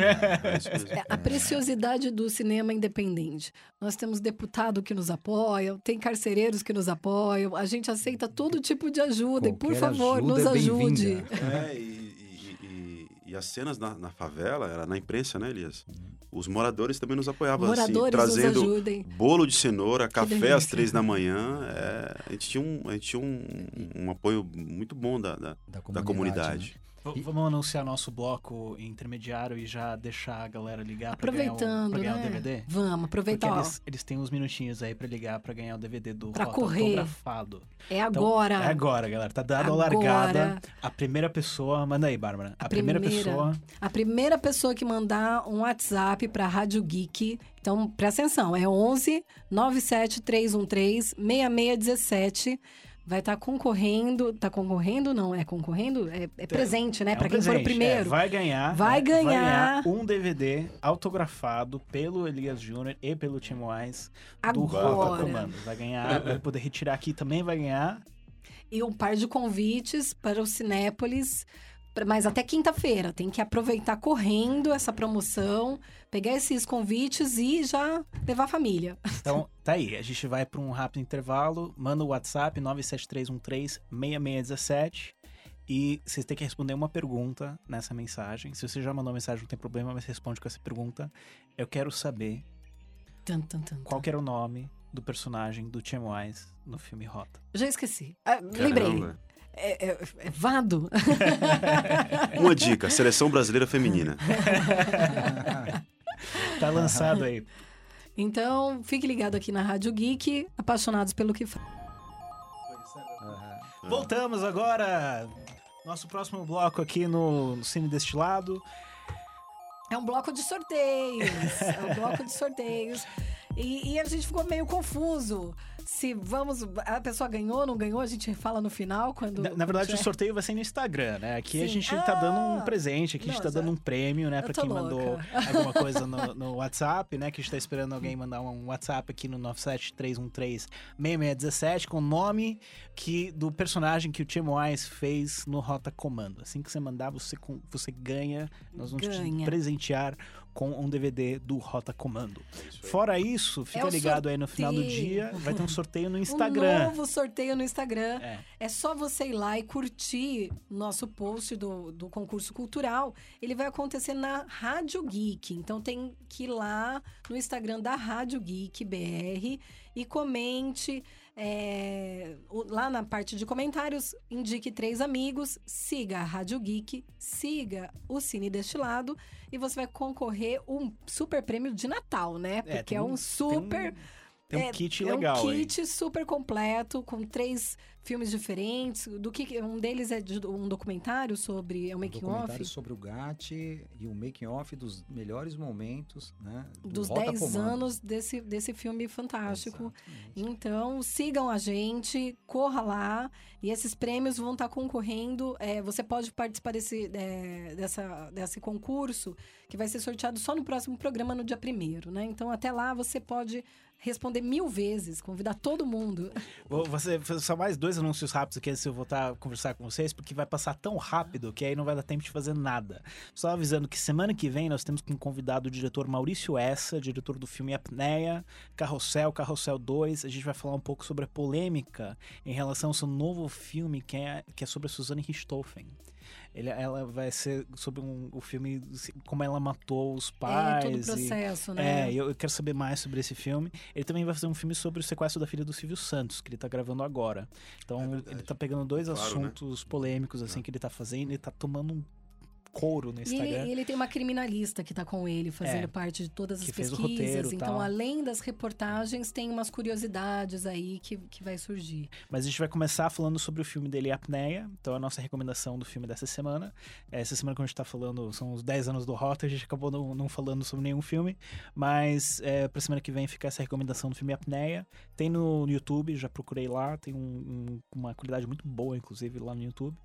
É isso mesmo. É a preciosidade do cinema independente. Nós temos deputado que nos apoia, tem carcereiros que nos apoiam, a gente aceita todo tipo de ajuda. e por Qualquer favor, ajuda nos é ajude. É, e, e- e- e as cenas na, na favela, era na imprensa, né, Elias? Os moradores também nos apoiavam, Moradores assim, trazendo nos ajudem. bolo de cenoura, café às três da manhã. é, a gente tinha um, a gente tinha um, um apoio muito bom da, da, Da da comunidade. V- Vamos anunciar nosso bloco intermediário e já deixar a galera ligar Aproveitando, ganhar o, pra ganhar né? o DVD? Vamos, aproveitar. eles, eles têm uns minutinhos aí pra ligar pra ganhar o DVD do Pra Rota correr. autografado. É Então, agora. É agora, galera. Tá dado a largada. A primeira pessoa. Manda aí, Bárbara. A, A primeira, primeira. pessoa. A primeira pessoa que mandar um WhatsApp para Rádio Geek, então presta atenção, é 11 97313 6617. Vai estar concorrendo, tá concorrendo não, é concorrendo, é, é presente, né? É um Para quem for o presente, primeiro. é, vai ganhar. Vai é, ganhar. um DVD autografado pelo Elias Júnior e pelo Tim Wise do Rota. Comando. Vai ganhar, vai poder retirar aqui também, vai ganhar. E um par de convites para o Cinépolis, mas até quinta-feira. Tem que aproveitar correndo essa promoção, pegar esses convites e já levar a família. Então, tá aí. A gente vai para um rápido intervalo. Manda o WhatsApp 973136617. E vocês têm que responder uma pergunta nessa mensagem. Se você já mandou mensagem, não tem problema, mas responde com essa pergunta. Eu quero saber Tan, tan, tan, qual que era o nome do personagem do Tim Wise no filme Rota. Já esqueci. Ah, lembrei. É, é- é Vado? Uma dica: seleção brasileira feminina. Tá lançado aí. Então, fique ligado aqui na Rádio Geek, apaixonados pelo que faz. Voltamos agora. Nosso próximo bloco aqui no, no Cine Destilado. É um bloco de sorteios. é um bloco de sorteios. E, e a gente ficou meio confuso. Se vamos. A pessoa ganhou, não ganhou, a gente fala no final quando. Na, na verdade, tiver- o sorteio vai ser no Instagram, né? Aqui a Sim. gente tá dando um Ah! presente, aqui a gente tá Nossa, dando um prêmio, né? eu Pra quem mandou louca. alguma coisa no, no WhatsApp, né? Que a gente tá esperando alguém mandar um WhatsApp aqui no 973136617 com o nome que, do personagem que o Tim Wise fez no Rota Comando. Assim que você mandar, você, você ganha. Nós vamos te Ganha. presentear com um DVD do Rota Comando. É. Fora isso, fica É ligado aí no final do sorteio. dia, vai ter um sorteio no Um Instagram. novo sorteio no Instagram. É. É só você ir lá e curtir o nosso post do, do concurso cultural. Ele vai acontecer na Rádio Geek. Então tem que ir lá no Instagram da Rádio Geek BR e comente. É, lá na parte de comentários, indique três amigos, siga a Rádio Geek, siga o Cine Destilado e você vai concorrer um super prêmio de Natal, né? É, Porque é um- um super tem Tem um É- kit é legal um aí. kit super completo, com três filmes diferentes. Do que um deles é de um documentário sobre é um Um making documentário off sobre o GAT e o making off dos melhores momentos, né? do dos Rota 10 Comando. anos desse, desse filme fantástico. Exatamente. Então, sigam a gente, corra lá. E esses prêmios vão estar concorrendo. é, você pode participar desse, é, dessa, desse concurso, que vai ser sorteado só no próximo programa, no dia primeiro, né? Então, até lá, você pode responder mil vezes, convidar todo mundo. Você só mais dois anúncios rápidos aqui antes eu voltar a conversar com vocês, porque vai passar tão rápido que aí não vai dar tempo de fazer nada. Só avisando que semana que vem nós temos como convidado o diretor Maurício Essa, diretor do filme Apneia, Carrossel, Carrossel 2. A gente vai falar um pouco sobre a polêmica em relação ao seu novo filme, que é, que é sobre a Suzanne Richthofen. Ele, ela vai ser sobre um, o filme, como ela matou os É pais. todo o e- processo, né? é, eu, eu quero saber mais sobre esse filme. Ele também vai fazer um filme sobre o sequestro da filha do Silvio Santos, que ele tá gravando agora. Então, É ele tá pegando dois Claro, né? assuntos polêmicos, assim, É. que ele tá fazendo. Ele tá tomando um couro no Instagram. ele, e ele tem uma criminalista que tá com ele, fazendo É, parte de todas as pesquisas. roteiro então, tal. além das reportagens, tem umas curiosidades aí que, que vai surgir. Mas a gente vai começar falando sobre o filme dele, Apneia. Então, a nossa recomendação do filme dessa semana. Essa semana que a gente tá falando, são os 10 anos do Rota, a gente acabou não, não falando sobre nenhum filme. Mas é, pra semana que vem fica essa recomendação do filme Apneia. Tem no YouTube, já procurei lá. Tem um- um- uma qualidade muito boa, inclusive, lá no YouTube.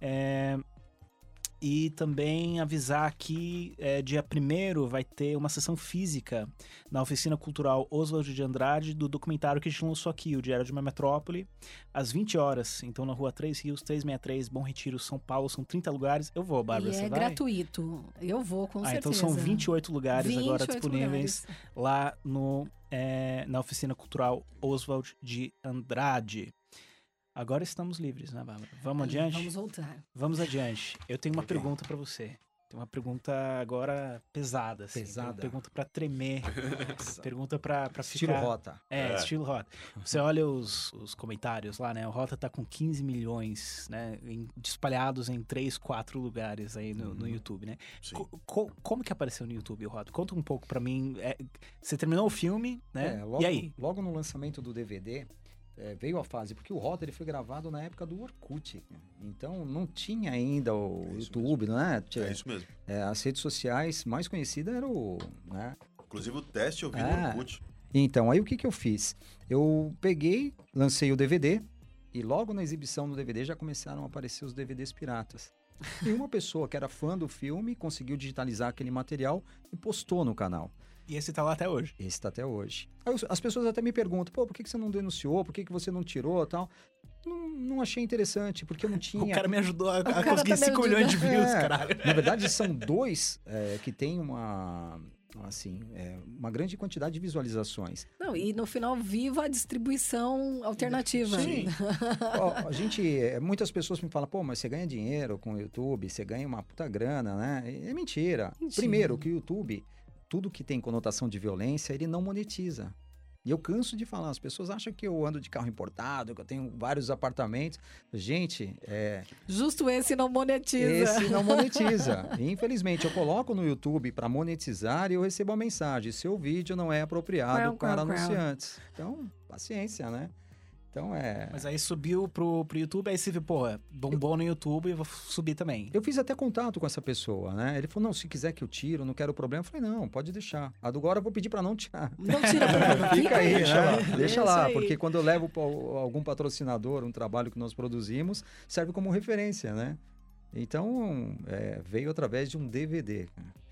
É, E também avisar que é, dia 1 vai ter uma sessão física na Oficina Cultural Oswald de Andrade do documentário que a gente lançou aqui, o Diário de uma Metrópole, às 20 horas. Então, na rua 3 Rios, 363, Bom Retiro, São Paulo. São 30 lugares. Eu vou, Bárbara, e você é vai? gratuito. Eu vou, com ah, certeza. então são 28 lugares agora 28 disponíveis lugares. lá no, é, na Oficina Cultural Oswald de Andrade. Agora estamos livres, né, Bárbara? Vamos adiante? Vamos voltar. Vamos adiante. Eu tenho uma pergunta pra você. Tem uma pergunta agora pesada, assim. Pesada. Uma pergunta pra tremer. pergunta pra, pra Estilo ficar... Rota. É, É. estilo Rota. Você olha os, os comentários lá, né? O Rota tá com 15 milhões, né? em- espalhados em 3, 4 lugares aí no, no Uhum. YouTube, né? Sim. Co- co- como que apareceu no YouTube o Rota? Conta um pouco pra mim. É, você terminou o filme, né? É, logo, e aí? logo no lançamento do DVD, é, veio a fase, porque o Rota ele foi gravado na época do Orkut. Então não tinha ainda o É YouTube, né? Tinha- É isso mesmo. é, as redes sociais mais conhecidas era o. Né? Inclusive o teste eu vi no Orkut. Então, aí o que, que eu fiz? Eu peguei, lancei o DVD e logo na exibição do DVD já começaram a aparecer os DVDs piratas. E uma pessoa que era fã do filme conseguiu digitalizar aquele material e postou no canal. E esse tá lá até hoje. Esse tá até hoje. As pessoas até me perguntam, pô, por que, que você não denunciou? Por que, que você não tirou tal? Não, não achei interessante, porque eu não tinha. O cara me ajudou a, a conseguir tá me 5 milhões de views, É, caralho. Na verdade, são dois é, que têm uma. Assim, é, uma grande quantidade de visualizações. Não, e no final, viva a distribuição alternativa. Sim. Ó, a gente, é, muitas pessoas me falam, pô, mas você ganha dinheiro com o YouTube, você ganha uma puta grana, né? É mentira. Mentira. Primeiro, que o YouTube, tudo que tem conotação de violência, ele não monetiza. E eu canso de falar, as pessoas acham que eu ando de carro importado, que eu tenho vários apartamentos. Gente, é, Justo esse não monetiza. esse não monetiza. Infelizmente, eu coloco no YouTube para monetizar e eu recebo a mensagem: seu vídeo não é apropriado Qual, qual, para qual? anunciantes. Então, paciência, né? Então é. Mas aí subiu pro, pro YouTube, aí você viu, porra, bombou no YouTube, eu vou subir também. Eu fiz até contato com essa pessoa, né? Ele falou: não, se quiser que eu tiro, não quero problema. Eu falei: não, pode deixar. A do agora eu vou pedir para não tirar. Não tira. Fica aí, deixa né? lá. Deixa É lá, porque quando eu levo para algum patrocinador um trabalho que nós produzimos, serve como referência, né? Então, é, veio através de um DVD,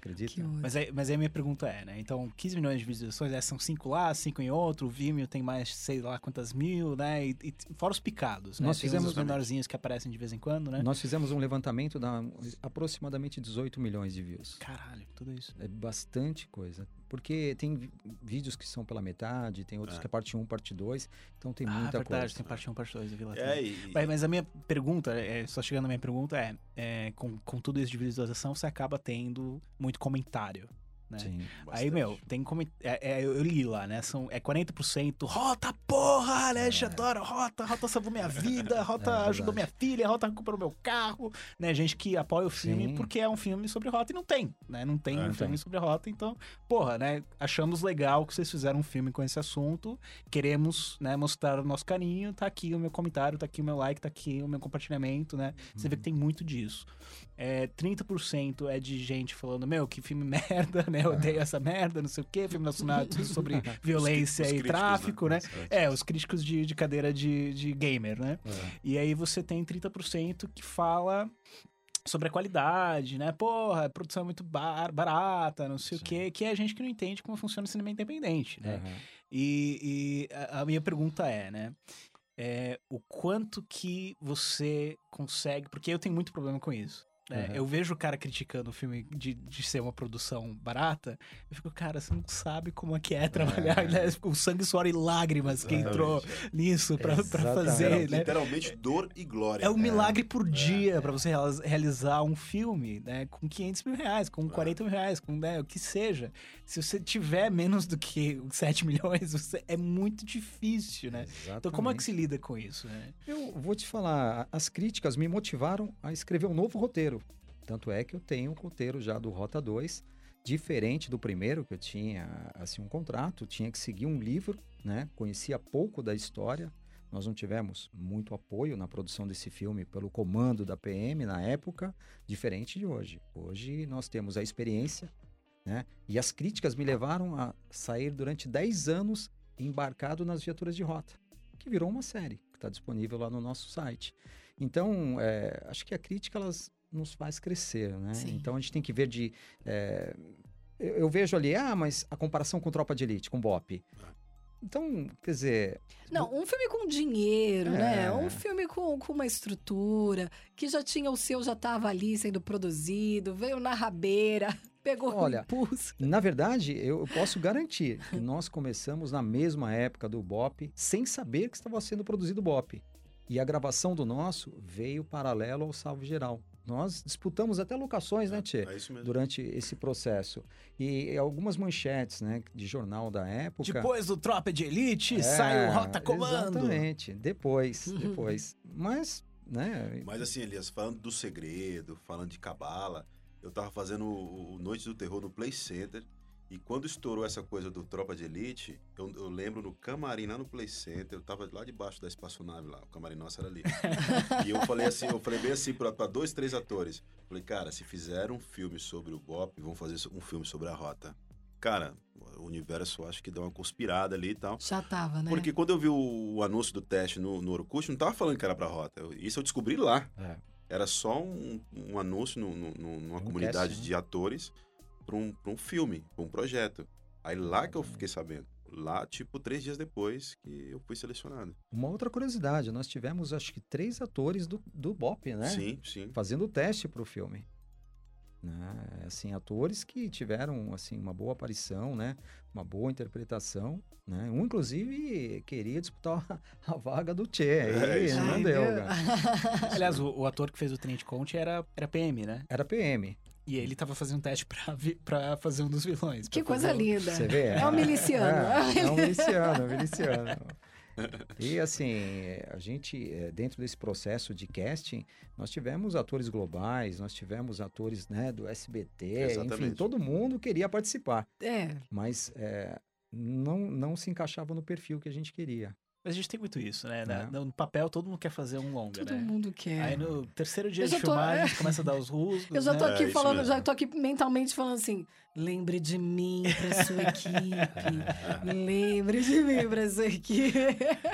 acredita? Mas aí, mas aí a minha pergunta é, né? Então, 15 milhões de visualizações, é, são 5 lá, 5 em outro, o Vimeo tem mais sei lá quantas mil, né? E, e fora os picados, né? Nós fizemos- uns menorzinhos que aparecem de vez em quando, né? Nós fizemos um levantamento da aproximadamente 18 milhões de views. Caralho, tudo isso. É bastante coisa. Porque tem vídeos que são pela metade, tem outros É. que é parte 1, parte 2. Então tem ah, muita verdade, coisa. tem parte 1, parte 2, eu vi lá É, e, Mas, mas a minha pergunta, é, só chegando à minha pergunta, é, é, com, com tudo isso de visualização, você acaba tendo muito comentário, né? Sim. Aí, meu, tem como. É, é, eu li lá, né? São, é 40% Rota, porra, né? Gente, adora Rota, Rota salvou minha vida, Rota É, ajudou minha filha, Rota recuperou meu carro, né? Gente que apoia o filme Sim. porque é um filme sobre Rota e não tem, né? Não tem É, um filme sobre Rota, então, porra, né? Achamos legal que vocês fizeram um filme com esse assunto, queremos, né, mostrar o nosso carinho, tá aqui o meu comentário, tá aqui o meu like, tá aqui o meu compartilhamento, né? Você vê que tem muito disso. É, 30% é de gente falando, meu, que filme merda, né? Eu odeio essa merda, não sei o quê, filme nacional sobre violência Os e críticos, tráfico, né? É. É, os críticos de, de cadeira de, de gamer, né? É. E aí você tem 30% que fala sobre a qualidade, né? Porra, a produção é muito bar- barata, não sei o Sim. quê, que é gente que não entende como funciona o cinema independente, né? Aham. E, e a, a minha pergunta é, né? É, o quanto que você consegue. Porque eu tenho muito problema com isso. Né? Uhum. Eu vejo o cara criticando o filme de, de ser uma produção barata. Eu fico, cara, você não sabe como é que é trabalhar, É. né? O sangue, suor e lágrimas que entrou Exatamente, nisso pra, pra Exatamente. fazer, é. né? Literalmente dor e glória. É um milagre por dia é. pra você real- realizar um filme, né? Com 500 mil reais, com 40 mil reais, com né, o que seja. Se você tiver menos do que 7 milhões, você- é muito difícil, né? Então como é que Exatamente. se lida com isso, né? Eu vou te falar, as críticas me motivaram a escrever um novo roteiro. Tanto é que eu tenho um roteiro já do Rota 2, diferente do primeiro, que eu tinha assim um contrato, tinha que seguir um livro, né? Conhecia pouco da história. Nós não tivemos muito apoio na produção desse filme pelo comando da PM na época, diferente de hoje. Hoje nós temos a experiência, né? E as críticas me levaram a sair durante 10 anos embarcado nas viaturas de rota, que virou uma série que está disponível lá no nosso site. Então, é, acho que a crítica elas nos faz crescer, né? Sim. Então a gente tem que ver de é, eu, eu vejo ali, ah, mas a comparação com Tropa de Elite, com Bop. Então, quer dizer, Não, um filme com dinheiro, É. né? Um filme com, com uma estrutura, que já tinha o seu, já estava ali sendo produzido, veio na rabeira, pegou Olha, o impulso. Na verdade, eu posso garantir que nós começamos na mesma época do Bop, sem saber que estava sendo produzido o Bop. E a gravação do nosso veio paralelo ao Salve Geral. Nós disputamos até locações, né, Tchê? É isso mesmo. Durante esse processo. E algumas manchetes, né, de jornal da época. Depois do Tropa de Elite, É, sai o Rota Comando. Exatamente. Depois, depois. Mas, né? Mas assim, Elias, falando do segredo, falando de cabala, eu tava fazendo o, o Noite do Terror no Play Center. E quando estourou essa coisa do Tropa de Elite, eu, eu lembro no camarim lá no Play Center, eu tava lá debaixo da espaçonave lá, o camarim nosso era ali. e eu falei assim, eu falei bem assim pra, pra dois, três atores. Falei, cara, se fizeram um filme sobre o Bop, vão fazer um filme sobre a rota. Cara, o universo acho que deu uma conspirada ali e tal. Já tava, né? Porque quando eu vi o, o anúncio do teste no, no Orkut, não tava falando que era pra rota. Eu- isso eu descobri lá. É. Era só um, um anúncio no, no- numa Um comunidade né? de atores para um, pra um filme, pra um projeto. Aí lá que eu fiquei sabendo. Lá, tipo, três dias depois que eu fui selecionado. Uma outra curiosidade, nós tivemos acho que três atores do, do Bop, né? Sim, sim. Fazendo o teste para o filme. Né? Assim, atores que tiveram assim uma boa aparição, né? Uma boa interpretação, né? Um inclusive queria disputar a, a vaga do Che, É, aí isso não Ai, deu, cara. Aliás, o, o ator que fez o Tenente Conte era, era PM, né? Era PM. E ele tava fazendo um teste pra, vi- pra fazer um dos vilões. Que coisa linda. Você vê? É um miliciano. É, é um miliciano, é um miliciano. E assim, a gente, eh, dentro desse processo de casting, nós tivemos atores globais, nós tivemos atores né, do SBT, enfim, Exatamente. todo mundo queria participar, É, mas eh, não, não se encaixava no perfil que a gente queria. Mas a gente tem muito isso, né? Na- É. No papel, todo mundo quer fazer um longa, todo né? mundo quer. Aí no terceiro dia de tô- filmagem, começa a dar os rusgos, Eu já tô né? aqui É, falando, já tô aqui mentalmente falando assim: lembre de mim pra sua equipe. lembre de mim pra sua equipe.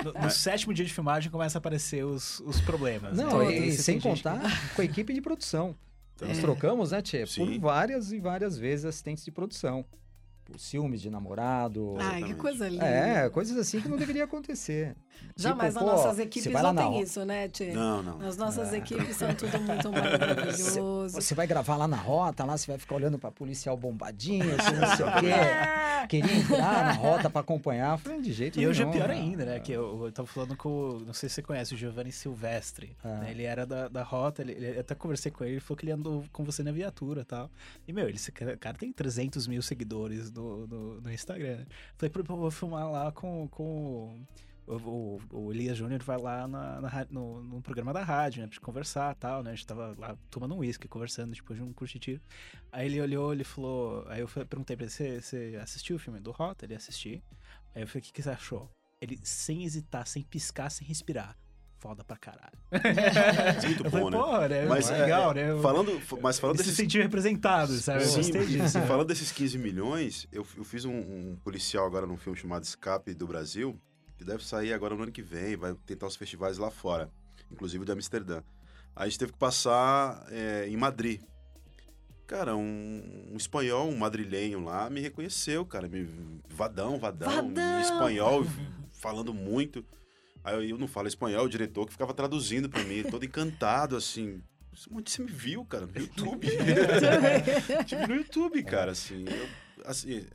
No, no sétimo dia de filmagem começa a aparecer os, os problemas. né? Não, Todos. e, Você sem contar com a equipe de produção. Então, Nós É. trocamos, né, Tchê? Por várias e várias vezes assistentes de produção. Tipo, ciúmes de namorado. Ai, que coisa linda. É, coisas assim que não deveria acontecer. Jamais Tipo, nas nossas equipes não na tem isso, né, Tchê? Não, não. As nossas É. equipes são tudo muito maravilhoso. Você vai gravar lá na rota, lá você vai ficar olhando pra policial bombadinho, assim, não sei o quê. Queria entrar na rota pra acompanhar. Falei, de jeito E hoje é nenhum, pior né? ainda, né? Que eu, eu tava falando com, o- não sei se você conhece, o Giovanni Silvestre. Ah. né? Ele era da, da Rota, ele, ele- eu até conversei com ele, ele falou que ele andou com você na viatura e tal. E, meu, ele, esse cara cara tem 300 mil seguidores no, no, no Instagram. né? Falei, pô, eu vou filmar lá com... com o, o, Elias Júnior vai lá na, na no, no programa da rádio, né? Pra gente conversar e tal, né? A gente tava lá tomando um uísque, conversando depois de um curso de tiro. Aí ele olhou, ele falou... Aí eu perguntei pra ele, você, assistiu o filme do Rota? Ele assistiu. Aí eu falei, o que, que você achou? Ele, sem hesitar, sem piscar, sem respirar. Foda pra caralho. Muito Eu falei, bom, né? porra, né? Mas é é, legal, é, né? Eu- Falando, mas falando Ele se desses sentiu representado, sabe? Eu Sim, gostei disso. né? Falando desses 15 milhões, eu, eu fiz um, um policial agora num filme chamado Escape do Brasil, que deve sair agora no ano que vem, vai tentar os festivais lá fora, inclusive de Amsterdã. Aí a gente teve que passar é, em Madrid. Cara, um, um espanhol, um madrilenho lá, me reconheceu, cara. Me, vadão, vadão, Vadão! em espanhol, falando muito. Aí eu, não falo espanhol, o diretor que ficava traduzindo pra mim, todo encantado, assim. Onde você me viu, cara? No YouTube. Tive no YouTube, cara, assim. Eu, assim,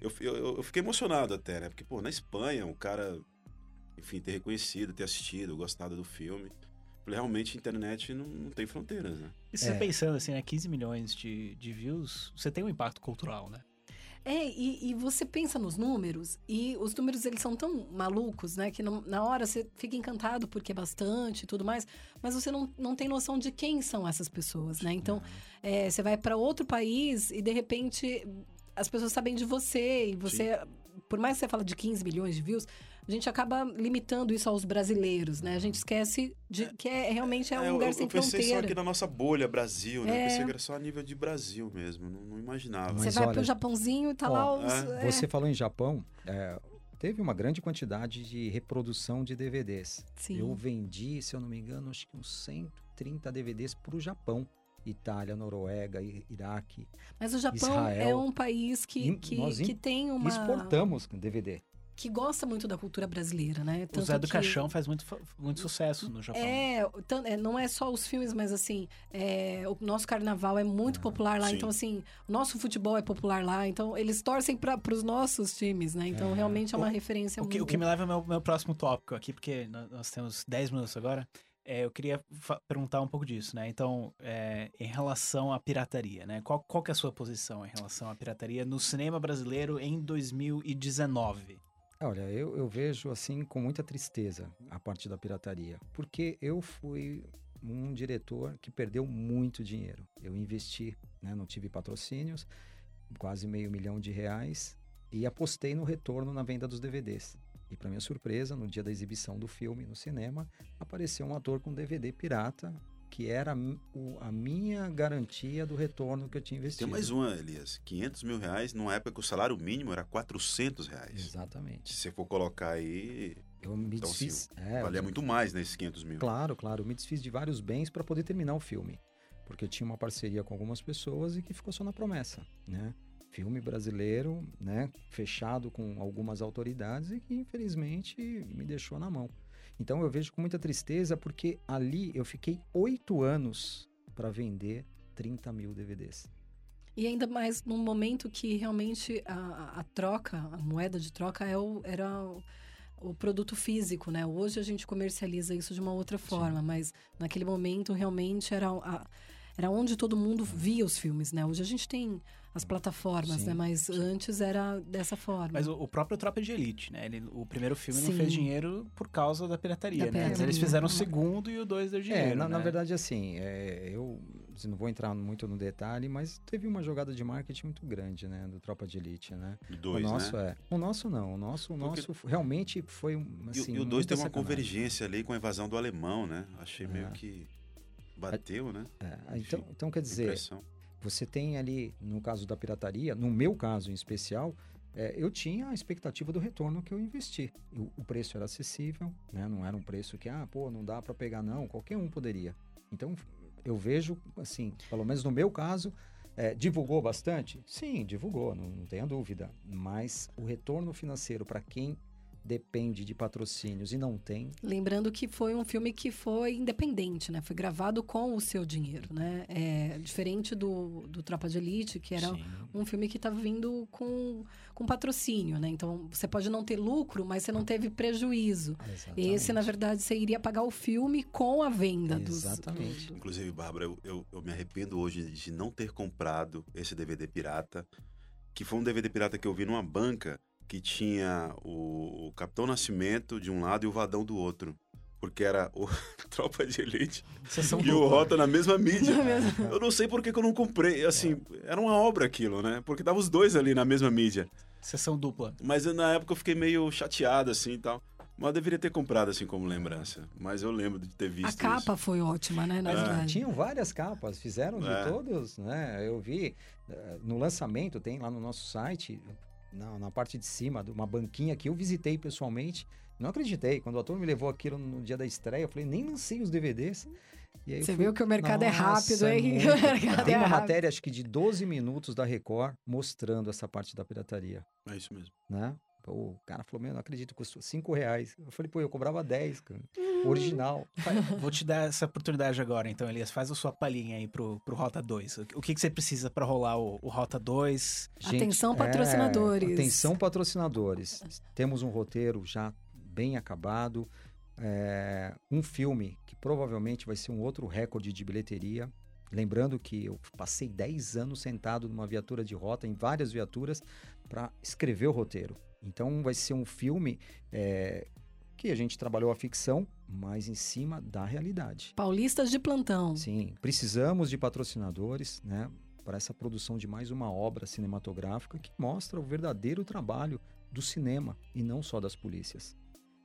eu, eu, eu fiquei emocionado até, né? Porque, pô, na Espanha, o cara, enfim, ter reconhecido, ter assistido, gostado do filme. Falei, realmente, a internet não, não tem fronteiras, né? E você É. pensando assim, né? 15 milhões de, de views, você tem um impacto cultural, né? É, e, e você pensa nos números, e os números eles são tão malucos, né? Que não- na hora você fica encantado porque é bastante e tudo mais, mas você não, não tem noção de quem são essas pessoas, né? Então, é, você vai para outro país e de repente as pessoas sabem de você, e você, por mais que você fala de 15 milhões de views, a gente acaba limitando isso aos brasileiros, né? A gente esquece de que é, realmente é um eu, lugar eu, sem eu pensei só fronteira. aqui na nossa bolha Brasil, né? É. Eu pensei que era só a nível de Brasil mesmo, não, não imaginava. Você Mas vai olha, pro Japãozinho e tá ó, lá os. é, é, Você falou em Japão, é, teve uma grande quantidade de reprodução de DVDs. sim. Eu vendi, se eu não me engano, acho que uns 130 DVDs para o Japão. Itália, Noruega, Iraque. Mas o Japão é Israel. um país que, que, que tem uma. Exportamos DVD. Que gosta muito da cultura brasileira, né? O Tanto Zé do que- Caixão faz muito, muito sucesso no Japão. É, é, não é só os filmes, mas assim, é, o nosso carnaval é muito popular lá. sim. Então, assim, o nosso futebol é popular lá. Então, eles torcem para os nossos times, né? Então, É. realmente é uma O- referência O que, o muito. que me leva ao meu, meu próximo tópico aqui, porque nó- nós temos 10 minutos agora. É, eu queria perguntar um pouco disso, né? Então, é, em relação à pirataria, né? Qual, qual que é a sua posição em relação à pirataria no cinema brasileiro em 2019? Olha, eu, eu vejo assim com muita tristeza a parte da pirataria, porque eu fui um diretor que perdeu muito dinheiro. Eu investi, né, não tive patrocínios, quase meio milhão de reais, e apostei no retorno na venda dos DVDs. E para minha surpresa, no dia da exibição do filme no cinema, apareceu um ator com DVD pirata, que era a minha garantia do retorno que eu tinha investido. Tem mais uma, Elias. 500 mil reais, numa época que o salário mínimo era 400 reais. Exatamente. Se você for colocar aí, Eu me Então, assim, desfiz. é, valia eu- muito mais nesses 500 mil. Claro, claro. Eu me desfiz de vários bens para poder terminar o filme. Porque eu tinha uma parceria com algumas pessoas e que ficou só na promessa, né? Filme brasileiro, né? Fechado com algumas autoridades e que infelizmente me deixou na mão. Então eu vejo com muita tristeza porque ali eu fiquei oito anos para vender 30 mil DVDs. E ainda mais num momento que realmente a, a- troca, a moeda de troca é o, era o, o produto físico, né? Hoje a gente comercializa isso de uma outra forma, mas naquele momento realmente era, a- era onde todo mundo via os filmes, né? Hoje a gente tem as plataformas, Sim, né? Mas antes era dessa forma. Mas o, o próprio Tropa de Elite, né? Ele, o primeiro filme não Sim. fez dinheiro por causa da pirataria, Da né? Mas Eles fizeram o segundo e o dois deu dinheiro, é, na, na né? verdade, assim, é, eu assim, não vou entrar muito no detalhe, mas teve uma jogada de marketing muito grande, né? Do Tropa de Elite, né? Dois, o nosso né? é. O nosso não. O nosso, o Porque- nosso realmente foi um. E o- Assim, e o 2 muita tem uma sacanagem. convergência ali com a invasão do alemão, né? Achei meio É. que bateu, né? É, então, então, quer dizer, Impressão. Você tem ali, no caso da pirataria, no meu caso em especial, é, eu tinha a expectativa do retorno que eu investi. E O, o preço era acessível, né? não era um preço que, ah, pô, não dá para pegar, não. Qualquer um poderia. Então, eu vejo, assim, pelo menos no meu caso, É, divulgou bastante? Sim, divulgou, não, não tenha dúvida. Mas o retorno financeiro para quem depende de patrocínios e não tem. Lembrando que foi um filme que foi independente, né? Foi gravado com o seu dinheiro, né? É diferente do, do Tropa de Elite, que era Sim. um filme que estava vindo com, com patrocínio, né? Então você pode não ter lucro, mas você não teve prejuízo. Esse, na verdade, você iria pagar o filme com a venda dos. Exatamente. Inclusive, Bárbara, eu, eu, eu me arrependo hoje de não ter comprado esse DVD pirata, que foi um DVD pirata que eu vi numa banca que tinha o, o Capitão Nascimento de um lado e o Vadão do outro. Porque era o Tropa de Elite Sessão e o. Rota na mesma mídia. Eu não sei por que, que eu não comprei. Assim, era uma obra aquilo, né? Porque tava os dois ali na mesma mídia. Sessão dupla. Mas eu, na época eu fiquei meio chateado, assim e tal. Mas eu deveria ter comprado, assim, como lembrança. Mas eu lembro de ter visto A isso. capa foi ótima, né? Na É. verdade. Tinham várias capas, fizeram de É. todos, né? Eu vi eh, no lançamento, tem lá no nosso site, na, na parte de cima, de uma banquinha que eu visitei pessoalmente. Não acreditei. Quando o ator me levou aquilo no dia da estreia, eu falei, nem lancei os DVDs. E Você fui- viu que o mercado é rápido, hein? muito. O mercado Tem é uma rápido. matéria, acho que de 12 minutos da Record, mostrando essa parte da pirataria, É isso mesmo. né? Pô, O cara falou, meu, não acredito, custou 5 reais. Eu falei, pô, eu cobrava 10, cara. Original. Vou te dar essa oportunidade agora, então, Elias. Faz a sua palhinha aí pro, pro Rota 2. O que, que você precisa pra rolar o, o Rota 2? Atenção, é, patrocinadores. atenção, patrocinadores. Temos um roteiro já bem acabado. é, um filme que provavelmente vai ser um outro recorde de bilheteria. Lembrando que eu passei 10 anos sentado numa viatura de rota, em várias viaturas, para escrever o roteiro. Então vai ser um filme é, que a gente trabalhou a ficção, mas em cima da realidade. Paulistas de plantão. Sim, precisamos de patrocinadores, né, para essa produção de mais uma obra cinematográfica que mostra o verdadeiro trabalho do cinema e não só das polícias.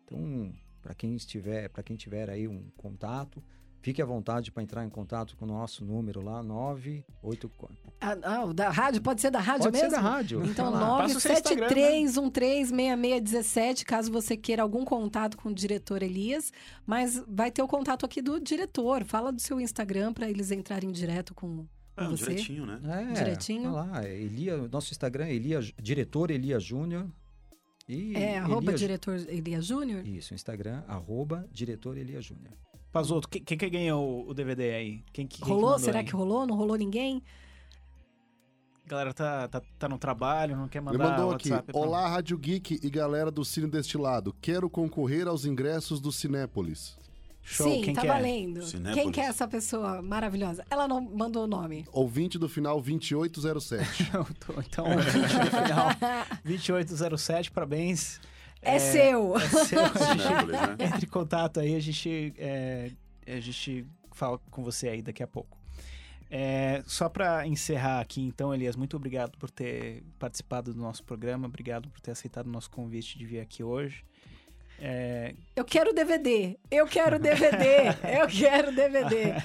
Então, para quem estiver, para quem tiver aí um contato, fique à vontade para entrar em contato com o nosso número lá 984. Ah, ah, o da rádio? Pode ser da rádio Pode mesmo? ser da rádio. Então, Vai lá. Passa o seu Instagram, né? 973136617, caso você queira algum contato com o diretor Elias. Mas vai ter o contato aqui do diretor. Fala do seu Instagram para eles entrarem direto com, um você. direitinho, né? É, Direitinho. vai lá, Elia, nosso Instagram é Elia, diretor Elia Júnior. E É, arroba Elia- diretor Elias Júnior. Isso, Instagram, arroba diretor Elia Júnior. Pazoto, quem, quem que ganhou o DVD aí? Quem, que- quem que Rolou? mandou Será aí? que rolou? Não rolou ninguém? A galera tá, tá, tá no trabalho, não quer Ele mandar mandou aqui: WhatsApp. pra- Olá, Rádio Geek e galera do Cine Destilado. Quero concorrer aos ingressos do Cinépolis. Show, Sim, quem tá que é? valendo. Cinépolis. Quem que é essa pessoa maravilhosa? Ela não mandou o nome. Ouvinte do final 2807. Então, ouvinte do final 2807, parabéns. É, seu. É seu. A gente Cinépolis, né? entre em contato aí, a gente, é, a gente fala com você aí daqui a pouco. É, só para encerrar aqui, então, Elias, muito obrigado por ter participado do nosso programa, obrigado por ter aceitado o nosso convite de vir aqui hoje. É, Eu quero DVD. Eu quero DVD. Eu quero DVD.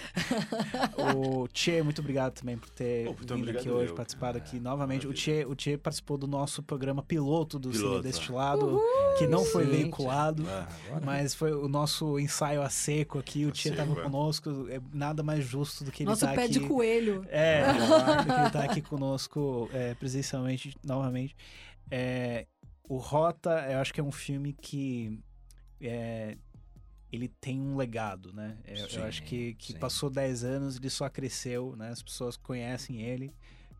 o Tchê, muito obrigado também por ter vindo aqui hoje, eu, participado cara. aqui novamente. O. Tchê, o Tchê participou do nosso programa piloto do Cine Piloto, Destilado, que não foi Gente. veiculado. Ah, Mas foi o nosso ensaio a seco aqui, o A Tia seco, tava é. conosco, é nada mais justo do que ele Nosso tá pé aqui. de coelho. É, do que ele tá aqui conosco é, presencialmente, novamente. É, o Rota, eu acho que é um filme que é, ele tem um legado, né? Eu, eu Sim, acho que, que sim. passou 10 anos, ele só cresceu, né? As pessoas conhecem ele.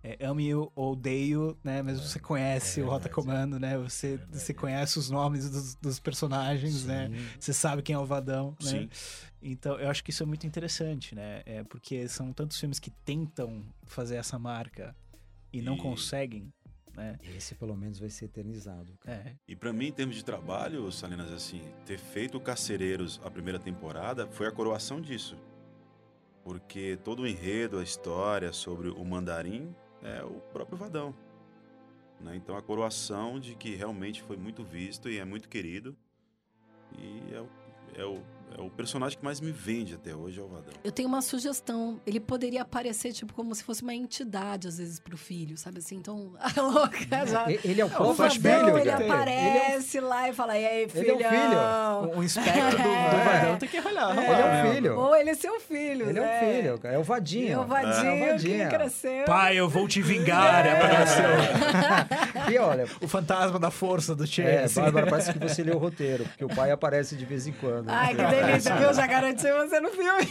É, ame-o ou odeio, né? Mas você conhece é o Rota. Comando, né? Você, você conhece os nomes dos, dos personagens, né? Sim. Você sabe quem é o Vadão, né? Então, eu acho que isso é muito interessante, né? É porque são tantos filmes que tentam fazer essa marca e não E- conseguem, né? Esse pelo menos vai ser eternizado. cara. É. E pra mim, em termos de trabalho, Salinas, assim, ter feito o Carcereiros a primeira temporada foi a coroação disso. Porque todo o enredo, a história sobre o mandarim é o próprio Vadão. né? Então a coroação de que realmente foi muito visto e é muito querido. E é o, é o, é o personagem que mais me vende até hoje é o Vadão. Eu tenho uma sugestão. Ele poderia aparecer, tipo, como se fosse uma entidade, às vezes, pro filho, sabe assim? Então, a louca já. E- Ele é o O próprio Vadão, filho, ele cara. aparece lá e fala, e aí, Ele é o filho. O, o espectro do, do É. Vadão tem que rolar. Ele é o filho. Ou ele é seu filho, Ele é né? o filho, cara. É o vadinho. É o vadinho, É o que vadinho. cresceu. Pai, eu vou te vingar, apareceu. E olha, O fantasma da força do Che. é. Bárbara, parece que você leu o roteiro, porque o pai aparece de vez em quando. Ai, que delícia, viu? Já garanti você no filme.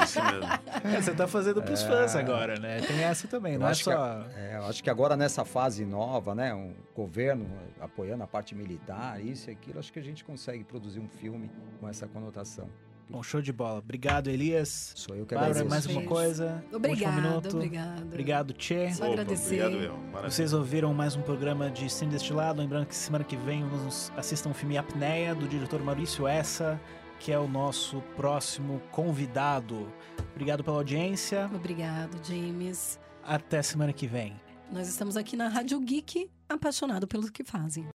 É isso mesmo. É, você tá fazendo pros fãs agora, né? Tem essa também, Eu não é acho que só... É, eu acho que agora nessa fase nova, né, um governo apoiando a parte militar, isso e aquilo, acho que a gente consegue produzir um filme com essa conotação. Bom, show de bola. Obrigado, Elias. Sou eu que Bárbara, agradeço. mais uma coisa. Minuto. obrigada. Obrigado, Che. Só Opa, agradecer. Obrigado, eu. Maravilha. Vocês ouviram mais um programa de Cine Destilado. Lembrando que semana que vem nos assistam o filme Apneia, do diretor Maurício Essa, que é o nosso próximo convidado. Obrigado pela audiência. Obrigado, James. Até semana que vem. Nós estamos aqui na Rádio Geek, apaixonado pelo que fazem.